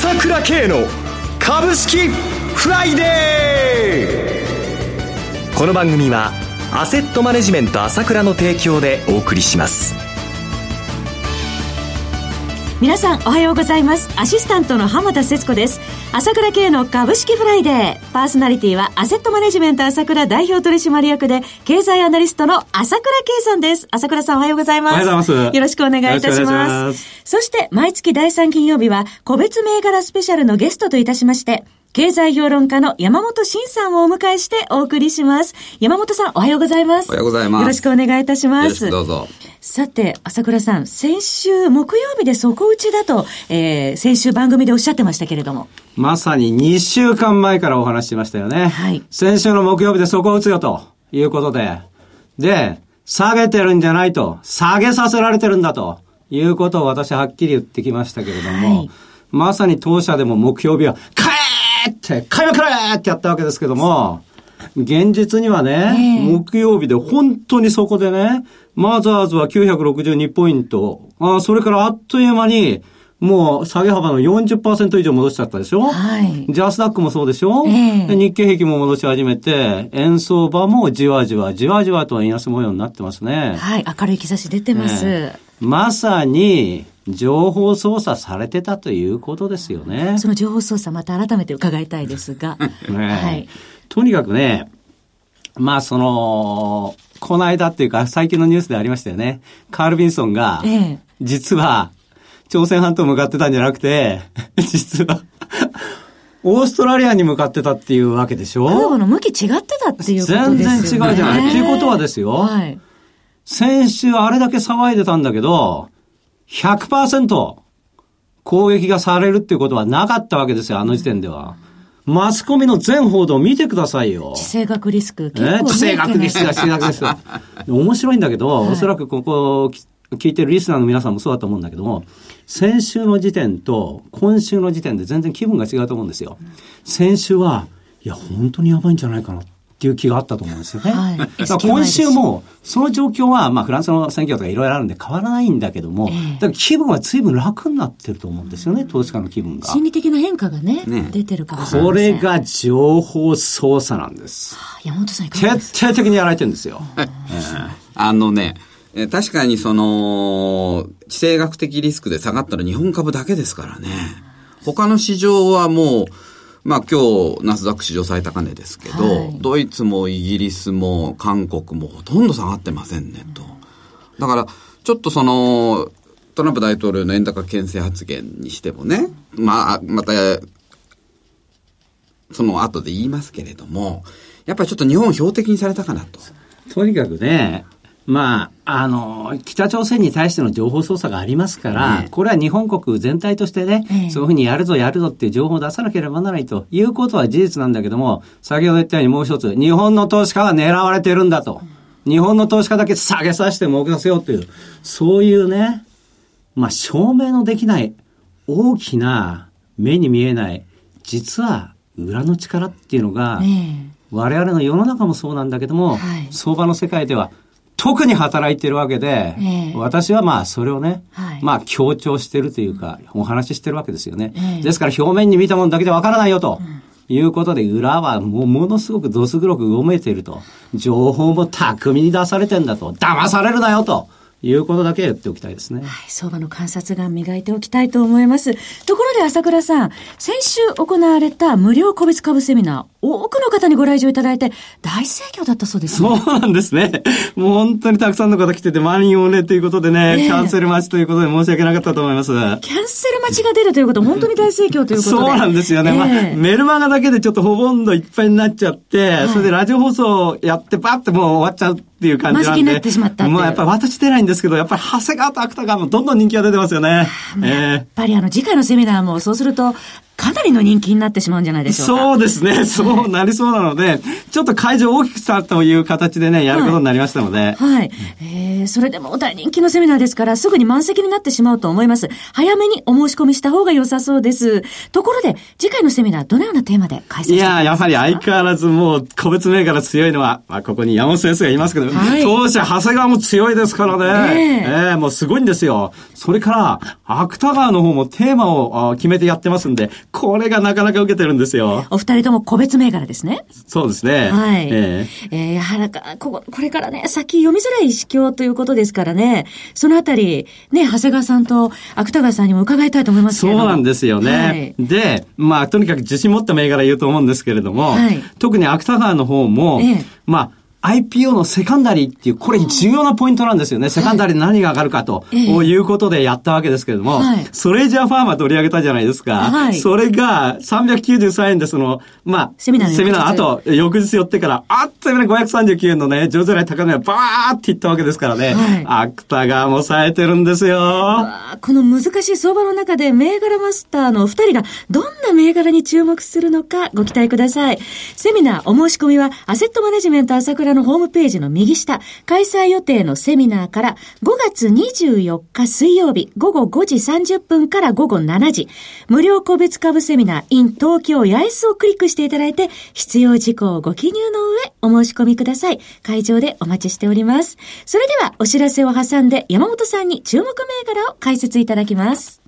朝倉慶の株式フライデー。この番組はアセットマネジメント朝倉の提供でお送りします。皆さんおはようございます。アシスタントの浜田節子です。朝倉慶の株式フライデー。パーソナリティはアセットマネジメント朝倉代表取締役で経済アナリストの朝倉慶さんです。朝倉さんおはようございます。おはようございます。よろしくお願いいたします。そして毎月第3金曜日は個別銘柄スペシャルのゲストといたしまして経済評論家の山本慎さんをお迎えしてお送りします。山本さん、おはようございます。おはようございます。よろしくお願いいたします。どうぞ。さて、朝倉さん、先週木曜日で底打ちだと、えー、先週番組でおっしゃってましたけれども。まさに2週間前からお話ししましたよね。はい。先週の木曜日で底打つよということで。で、下げてるんじゃないと、下げさせられてるんだということを私はっきり言ってきましたけれども、はい、まさに当社でも木曜日は、帰って、買いまくれってやったわけですけども、現実にはね、木曜日で本当にそこでね、マザーズは962ポイント、あそれからあっという間に、もう下げ幅の40%以上戻しちゃったでしょ？はい。ジャスダックもそうでしょ、えー、日経平均も戻し始めて、円相場もじわじわ、じわじわと円安模様になってますね。はい。明るい兆し出てます。えー、まさに、情報操作されてたということですよね。その情報操作また改めて伺いたいですが。ね、はい。とにかくね、まあその、この間っていうか最近のニュースでありましたよね。カール・ビンソンが、実は、朝鮮半島向かってたんじゃなくて、実はオーストラリアに向かってたっていうわけでしょ？空母の向き違ってたっていうことですよね。全然違うじゃない。っていうことはですよ。はい。先週あれだけ騒いでたんだけど、100%攻撃がされるっていうことはなかったわけですよ、あの時点では。マスコミの全報道を見てくださいよ。地政学リスク。ね、地政学リスクだ、地政学リスク。面白いんだけど、はい、おそらくここ聞いてるリスナーの皆さんもそうだと思うんだけども、先週の時点と今週の時点で全然気分が違うと思うんですよ。先週は、いや、本当にやばいんじゃないかなっていう気があったと思うんですよね。はい、今週も、その状況は、まあ、フランスの選挙とかいろいろあるんで変わらないんだけども、えー、だから気分は随分楽になってると思うんですよね、投資家の気分が。心理的な変化がね、ね出てるかもしれない。これが情報操作なんです。はあ、山本さんいかがですか？徹底的にやられてるんですよ。えー、あのね、確かにその、地政学的リスクで下がったら日本株だけですからね。他の市場はもう、まあ今日、ナスダック史上最高値ですけど、はい、ドイツもイギリスも韓国もほとんど下がってませんねと。だから、ちょっとその、トランプ大統領の円高牽制発言にしてもね、まあ、また、その後で言いますけれども、やっぱりちょっと日本を標的にされたかなと。とにかくね、まあ、あの、北朝鮮に対しての情報操作がありますから、これは日本国全体としてね、そういうふうにやるぞやるぞっていう情報を出さなければならないということは事実なんだけども、先ほど言ったようにもう一つ、日本の投資家が狙われてるんだと。日本の投資家だけ下げさせて儲けさせようという、そういうね、まあ、証明のできない大きな目に見えない、実は裏の力っていうのが、我々の世の中もそうなんだけども、相場の世界では特に働いてるわけで、えー、私はまあそれをね、はい、まあ強調してるというか、お話ししてるわけですよね。えー、ですから表面に見たものだけでわからないよと。いうことで、裏はもうものすごくどす黒くうごめいていると。情報も巧みに出されてんだと。騙されるなよと。いうことだけ言っておきたいですね。はい、相場の観察眼磨いておきたいと思います。ところで朝倉さん、先週行われた無料個別株セミナー、多くの方にご来場いただいて、大盛況だったそうですね。そうなんですね。もう本当にたくさんの方来てて、満員御礼ということでね、えー、キャンセル待ちということで申し訳なかったと思います。キャンセル待ちが出るということは本当に大盛況ということで。そうなんですよね。えー、まあ、メルマガだけでちょっとほとんどいっぱいになっちゃって、はい、それでラジオ放送やってパッてもう終わっちゃうっていう感じなんで。になってしまったもうやっぱり私出ないんですけど、やっぱり長谷川と芥川もどんどん人気が出てますよね。えー、やっぱりあの次回のセミナーもそうすると、かなりの人気になってしまうんじゃないでしょうか。そうですね。そうなりそうなので、ちょっと会場を大きくしたという形でね、やることになりましたので。はい。はい、えー、それでも大人気のセミナーですから、すぐに満席になってしまうと思います。早めにお申し込みした方が良さそうです。ところで、次回のセミナー、どのようなテーマで開催いや、やはり相変わらずもう、個別銘柄強いのは、まあ、ここに山本先生がいますけど、はい、当社、長谷川も強いですからね。えー、えー、もうすごいんですよ。それから、芥川の方もテーマを決めてやってますんで、これがなかなか受けてるんですよ。お二人とも個別銘柄ですね。そうですね。はい。えー、えー、やはりこ、これからね、先読みづらい市況ということですからね、そのあたり、ね、長谷川さんと芥川さんにも伺いたいと思いますけどそうなんですよね。はい、で、まあ、とにかく自信持った銘柄言うと思うんですけれども、はい、特に芥川の方も、ええ、まあ、IPO のセカンダリーっていう、これ重要なポイントなんですよね。セカンダリーで何が上がるかと、いうことでやったわけですけれども、はい、それじゃファーマー取り上げたじゃないですか。はい、それが393円でその、まあ、セミナーセミナー、あと、翌日寄ってから、あっというね、539円のね、上場来高値がバーっていったわけですからね。はい、アクタがも冴えてるんですよ。この難しい相場の中で、銘柄マスターのお二人がどんな銘柄に注目するのかご期待ください。セミナーお申し込みは、アセットマネジメント朝倉らのホームページの右下、開催予定のセミナーから5月24日水曜日午後5時30分から午後7時、無料個別株セミナー in 東京八重洲をクリックしていただいて、必要事項をご記入の上お申し込みください。会場でお待ちしております。それではお知らせを挟んで山本さんに注目銘柄を解説いただきます。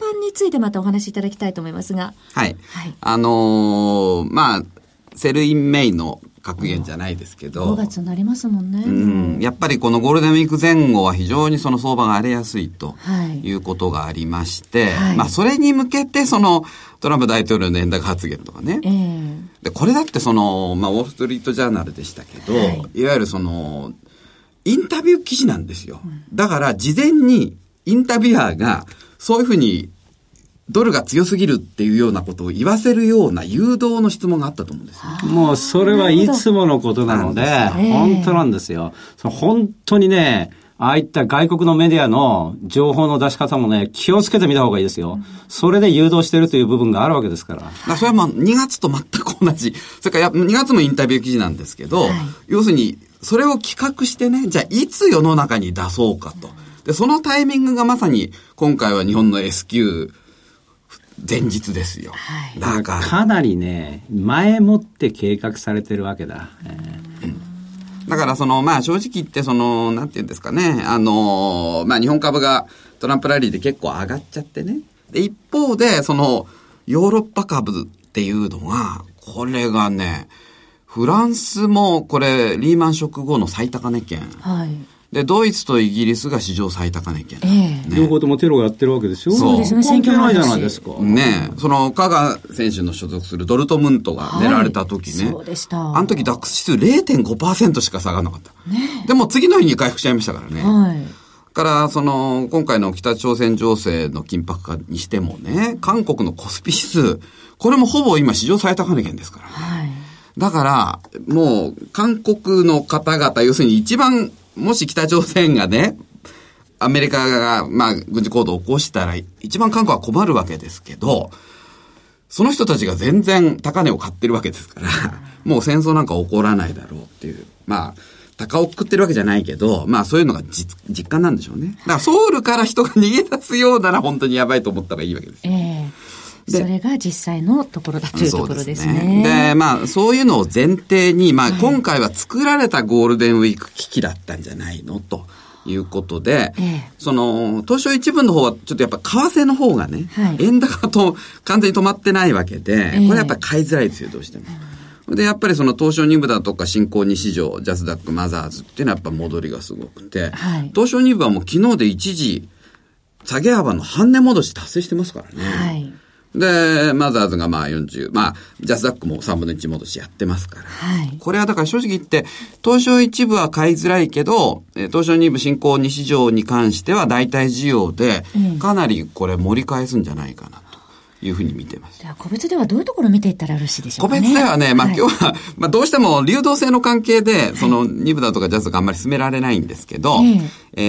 般についてまたお話しいただきたいと思いますが。はい。はい、あのー、まあ、 Sell in May の格言じゃないですけど。5月になりますもんね。うん。やっぱりこのゴールデンウィーク前後は非常にその相場が荒れやすいということがありまして、はい、まあそれに向けてそのトランプ大統領の円高発言とかね。えー、で、これだってその、まあウォールストリートジャーナルでしたけど、はい、いわゆるその、インタビュー記事なんですよ。だから事前にインタビュアーがそういうふうにドルが強すぎるっていうようなことを言わせるような誘導の質問があったと思うんですよ。もうそれはいつものことなので、本当なんですよ。本当にね、ああいった外国のメディアの情報の出し方もね、気をつけてみた方がいいですよ。それで誘導してるという部分があるわけですから。らそれはまあ2月と全く同じ。それから2月もインタビュー記事なんですけど、はい、要するに、それを企画してね、じゃあいつ世の中に出そうかと。で、そのタイミングがまさに、今回は日本の S q 前日ですよ。はい、だから。かなりね、前もって計画されてるわけだ。えー、だからその、まあ正直言って、その、なんていうんですかね、あの、まあ日本株がトランプラリーで結構上がっちゃってね。で、一方で、その、ヨーロッパ株っていうのが、これがね、フランスもこれ、リーマンショック後の最高値圏。はい。で、ドイツとイギリスが史上最高値圏、ね、両方ともテロをやってるわけですよ。そうですね、選挙ないじゃないですか。ねその、香川選手の所属するドルトムントが狙われた時ね。はい、そうでした。あの時ダックス指数0.5%しか下がらなかった。ねでも次の日に回復しちゃいましたからね。はい。から、その、今回の北朝鮮情勢の緊迫化にしてもね、韓国のコスピ指数、これもほぼ今史上最高値圏ですからね。はい。だから、もう、韓国の方々、要するに一番もし北朝鮮がね、アメリカが、まあ、軍事行動を起こしたら、一番韓国は困るわけですけど、その人たちが全然高値を買ってるわけですから、もう戦争なんか起こらないだろうっていう。まあ、高をくってるわけじゃないけど、まあそういうのが実実感なんでしょうね。だからソウルから人が逃げ出すようなら本当にやばいと思った方がいいわけですよ。えー、それが実際のところだというところですね。で、ね、まあ、そういうのを前提に、まあ、今回は作られたゴールデンウィーク危機だったんじゃないのと。いうことで、ええ、その、東証一部の方は、ちょっとやっぱ為替の方がね、はい、円高と完全に止まってないわけで、これやっぱり買いづらいですよ、どうしても。で、やっぱりその東証2部だとか新興2市場、ジャスダック、マザーズっていうのはやっぱ戻りがすごくて、はい、東証2部はもう昨日で一時、下げ幅の半値戻し達成してますからね。はいで、マザーズがまあ40、まあ、ジャスダックも3分の1戻しやってますから。はい。これはだから正直言って、東証一部は買いづらいけど、東証二部新興2市場に関しては大体需要で、かなりこれ盛り返すんじゃないかな。いうふうに見てます。個別ではどういうところを見ていったらよろしいでしょうか、ね、個別ではね、まあ、今日は、まあどうしても流動性の関係で、その2部だとかジャズとかあんまり進められないんですけど、はい、え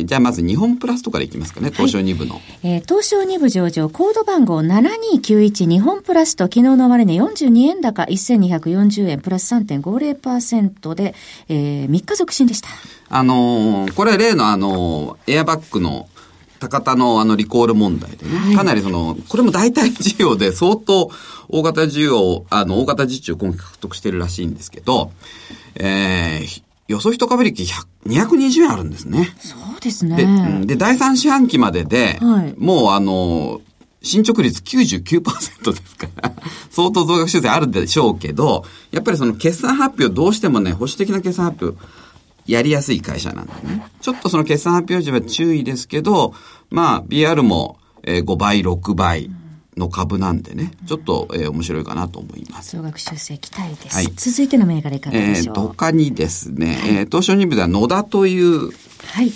ー、じゃあまず日本プラスとかでいきますかね、東証2部の。はい、えー、東証2部上場、コード番号7291日本プラスと昨日の終値42円高1240円プラス3.50%で、えー、3日続伸でした。あのー、これ例のあのー、エアバッグの高田のあのリコール問題でね、はい、かなりその、これも大体需要で相当大型需要、あの、大型受注今期獲得してるらしいんですけど、えー、予想一株力220円あるんですね。そうですね。で、で第3四半期までで、はい、もうあの、進捗率99%ですから、相当増額修正あるでしょうけど、やっぱりその決算発表どうしてもね、保守的な決算発表、やりやすい会社なんでね。ちょっとその決算発表時は注意ですけど、まあ、BR も5倍、6倍。の株なんでね、ちょっと、えー、面白いかなと思います。増額修正期待です。はい、続いての銘柄いかがでしょう、えー、他にですね、はい、えー、東証2部では野田という、はい。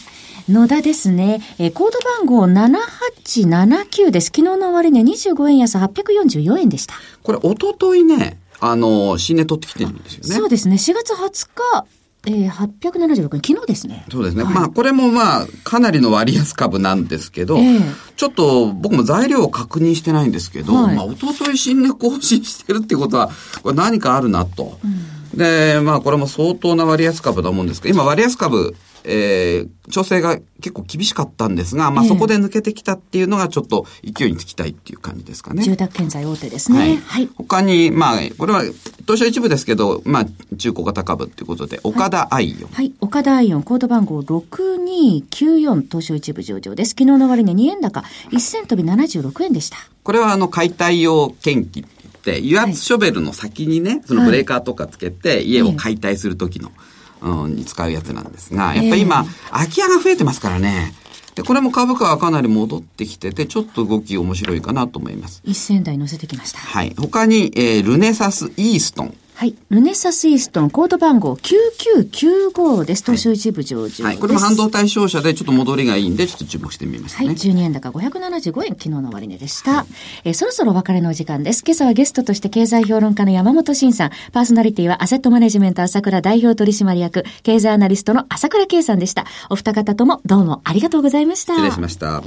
野田ですね。えー、コード番号7879です。昨日の終値25円安844円でした。これ、おとといね、あの、新値取ってきてるんですよね。そうですね。4月20日、えー、876円、昨日ですね。そうですね。はい、まあ、これもまあ、かなりの割安株なんですけど、えー、ちょっと僕も材料を確認してないんですけど、はい、まあ、おととい新値更新してるってことは、これ何かあるなと。うん、で、まあ、これも相当な割安株だと思うんですけど、今割安株、えー、調整が結構厳しかったんですが、まあ、そこで抜けてきたっていうのがちょっと勢いにつきたいっていう感じですかね。住宅建材大手ですね。はい。はい、他に、まあ、これは、東証一部ですけど、まあ、中古型株っていうことで、岡田アイオン。はい、岡田アイオン、コード番号6294、東証一部上場です。昨日の終値2円高、1000飛び76円でした。これは、あの、解体用研機って、油圧ショベルの先にね、そのブレーカーとかつけて、家を解体するときの、はいうん、に使うやつなんですが、やっぱり今、空き家が増えてますからね。で、これも株価はかなり戻ってきてて、ちょっと動き面白いかなと思います。一銭台乗せてきました。はい。他に、えー、ルネサスイーストン。はい。ルネサスイーストン、コード番号9995です。東証一部上場です、はい。これも半導体商社でちょっと戻りがいいんで、ちょっと注目してみましたね。はい。12円高575円、昨日の終値でした。はい、えー、そろそろお別れのお時間です。今朝はゲストとして経済評論家の山本慎さん、パーソナリティはアセットマネジメント朝倉代表取締役、経済アナリストの朝倉圭さんでした。お二方ともどうもありがとうございました。失礼しました。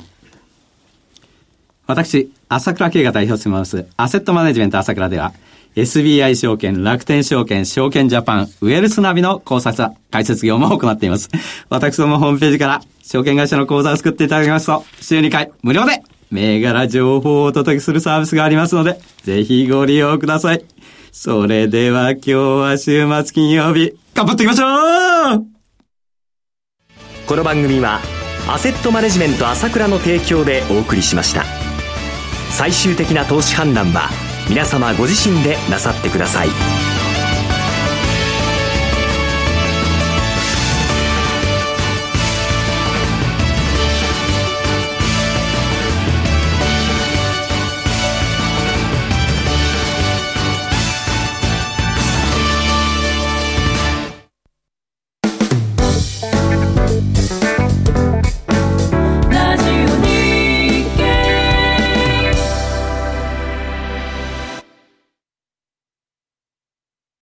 私、朝倉圭が代表してます、アセットマネジメント朝倉では、SBI 証券、楽天証券、証券ジャパン、ウェルスナビの考察、解説業も行っています。私どもホームページから証券会社の口座を作っていただきますと、週2回無料で銘柄情報をお届けするサービスがありますので、ぜひご利用ください。それでは今日は週末金曜日、頑張っていきましょうこの番組は、アセットマネジメント朝倉の提供でお送りしました。最終的な投資判断は、皆様ご自身でなさってください。